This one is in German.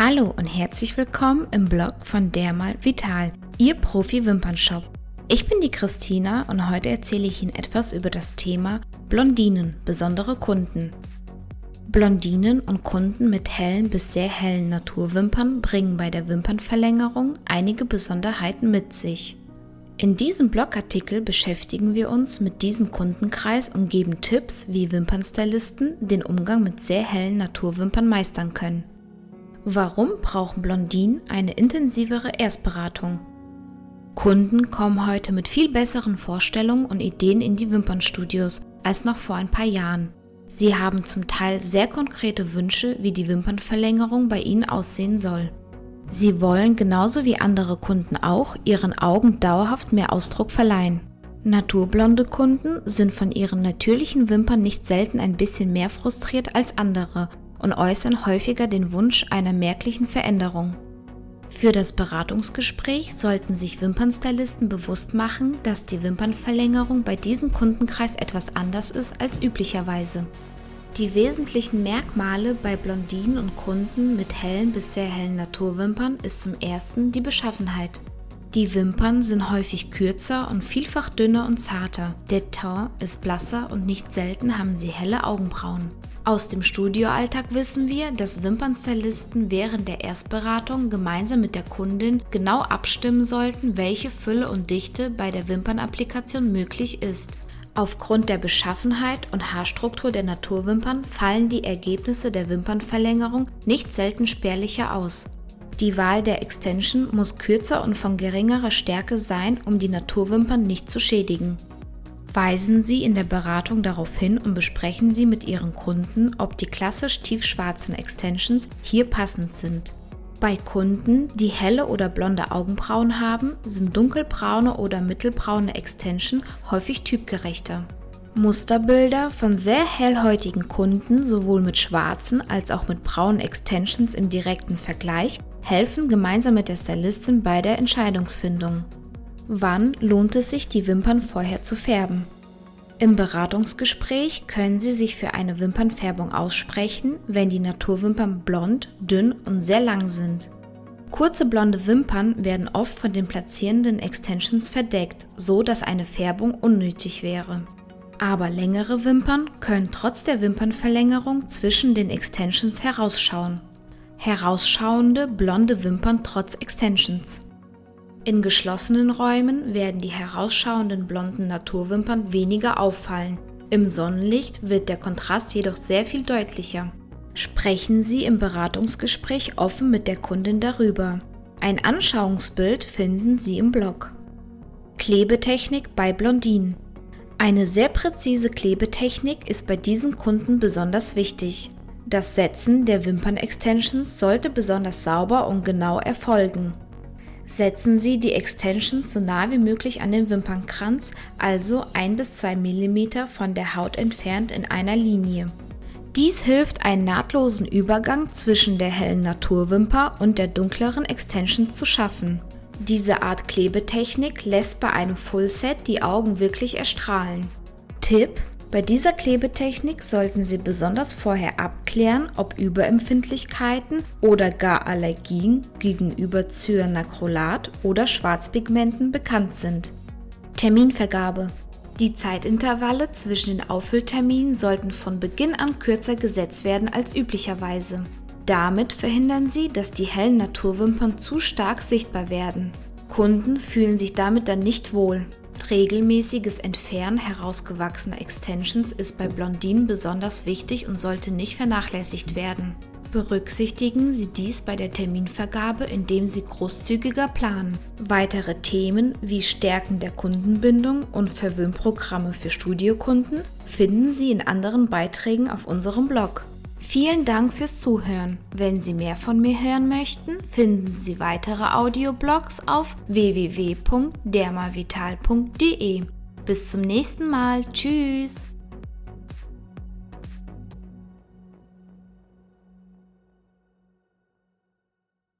Hallo und herzlich willkommen im Blog von Dermal Vital, Ihr Profi-Wimpernshop. Ich bin die Christina und heute erzähle ich Ihnen etwas über das Thema Blondinen, besondere Kunden. Blondinen und Kunden mit hellen bis sehr hellen Naturwimpern bringen bei der Wimpernverlängerung einige Besonderheiten mit sich. In diesem Blogartikel beschäftigen wir uns mit diesem Kundenkreis und geben Tipps, wie Wimpernstylisten den Umgang mit sehr hellen Naturwimpern meistern können. Warum brauchen Blondinen eine intensivere Erstberatung? Kunden kommen heute mit viel besseren Vorstellungen und Ideen in die Wimpernstudios als noch vor ein paar Jahren. Sie haben zum Teil sehr konkrete Wünsche, wie die Wimpernverlängerung bei ihnen aussehen soll. Sie wollen genauso wie andere Kunden auch ihren Augen dauerhaft mehr Ausdruck verleihen. Naturblonde Kunden sind von ihren natürlichen Wimpern nicht selten ein bisschen mehr frustriert als andere und äußern häufiger den Wunsch einer merklichen Veränderung. Für das Beratungsgespräch sollten sich Wimpernstylisten bewusst machen, dass die Wimpernverlängerung bei diesem Kundenkreis etwas anders ist als üblicherweise. Die wesentlichen Merkmale bei Blondinen und Kunden mit hellen bis sehr hellen Naturwimpern ist zum ersten die Beschaffenheit. Die Wimpern sind häufig kürzer und vielfach dünner und zarter. Der Teint ist blasser und nicht selten haben sie helle Augenbrauen. Aus dem Studioalltag wissen wir, dass Wimpernstylisten während der Erstberatung gemeinsam mit der Kundin genau abstimmen sollten, welche Fülle und Dichte bei der Wimpernapplikation möglich ist. Aufgrund der Beschaffenheit und Haarstruktur der Naturwimpern fallen die Ergebnisse der Wimpernverlängerung nicht selten spärlicher aus. Die Wahl der Extension muss kürzer und von geringerer Stärke sein, um die Naturwimpern nicht zu schädigen. Weisen Sie in der Beratung darauf hin und besprechen Sie mit Ihren Kunden, ob die klassisch tiefschwarzen Extensions hier passend sind. Bei Kunden, die helle oder blonde Augenbrauen haben, sind dunkelbraune oder mittelbraune Extension häufig typgerechter. Musterbilder von sehr hellhäutigen Kunden sowohl mit schwarzen als auch mit braunen Extensions im direkten Vergleich helfen gemeinsam mit der Stylistin bei der Entscheidungsfindung. Wann lohnt es sich, die Wimpern vorher zu färben? Im Beratungsgespräch können Sie sich für eine Wimpernfärbung aussprechen, wenn die Naturwimpern blond, dünn und sehr lang sind. Kurze blonde Wimpern werden oft von den platzierenden Extensions verdeckt, so dass eine Färbung unnötig wäre. Aber längere Wimpern können trotz der Wimpernverlängerung zwischen den Extensions herausschauen. Herausschauende blonde Wimpern trotz Extensions. In geschlossenen Räumen werden die herausschauenden blonden Naturwimpern weniger auffallen. Im Sonnenlicht wird der Kontrast jedoch sehr viel deutlicher. Sprechen Sie im Beratungsgespräch offen mit der Kundin darüber. Ein Anschauungsbild finden Sie im Blog. Klebetechnik bei Blondinen. Eine sehr präzise Klebetechnik ist bei diesen Kunden besonders wichtig. Das Setzen der Wimpern-Extensions sollte besonders sauber und genau erfolgen. Setzen Sie die Extension so nah wie möglich an den Wimpernkranz, also 1 bis 2 mm von der Haut entfernt in einer Linie. Dies hilft, einen nahtlosen Übergang zwischen der hellen Naturwimper und der dunkleren Extension zu schaffen. Diese Art Klebetechnik lässt bei einem Fullset die Augen wirklich erstrahlen. Tipp: bei dieser Klebetechnik sollten Sie besonders vorher abklären, ob Überempfindlichkeiten oder gar Allergien gegenüber Cyanacrylat oder Schwarzpigmenten bekannt sind. Terminvergabe die Zeitintervalle zwischen den Auffüllterminen sollten von Beginn an kürzer gesetzt werden als üblicherweise. Damit verhindern Sie, dass die hellen Naturwimpern zu stark sichtbar werden. Kunden fühlen sich damit dann nicht wohl. Regelmäßiges Entfernen herausgewachsener Extensions ist bei Blondinen besonders wichtig und sollte nicht vernachlässigt werden. Berücksichtigen Sie dies bei der Terminvergabe, indem Sie großzügiger planen. Weitere Themen wie Stärken der Kundenbindung und Verwöhnprogramme für Studiokunden finden Sie in anderen Beiträgen auf unserem Blog. Vielen Dank fürs Zuhören. Wenn Sie mehr von mir hören möchten, finden Sie weitere Audioblogs auf www.dermavital.de. Bis zum nächsten Mal. Tschüss.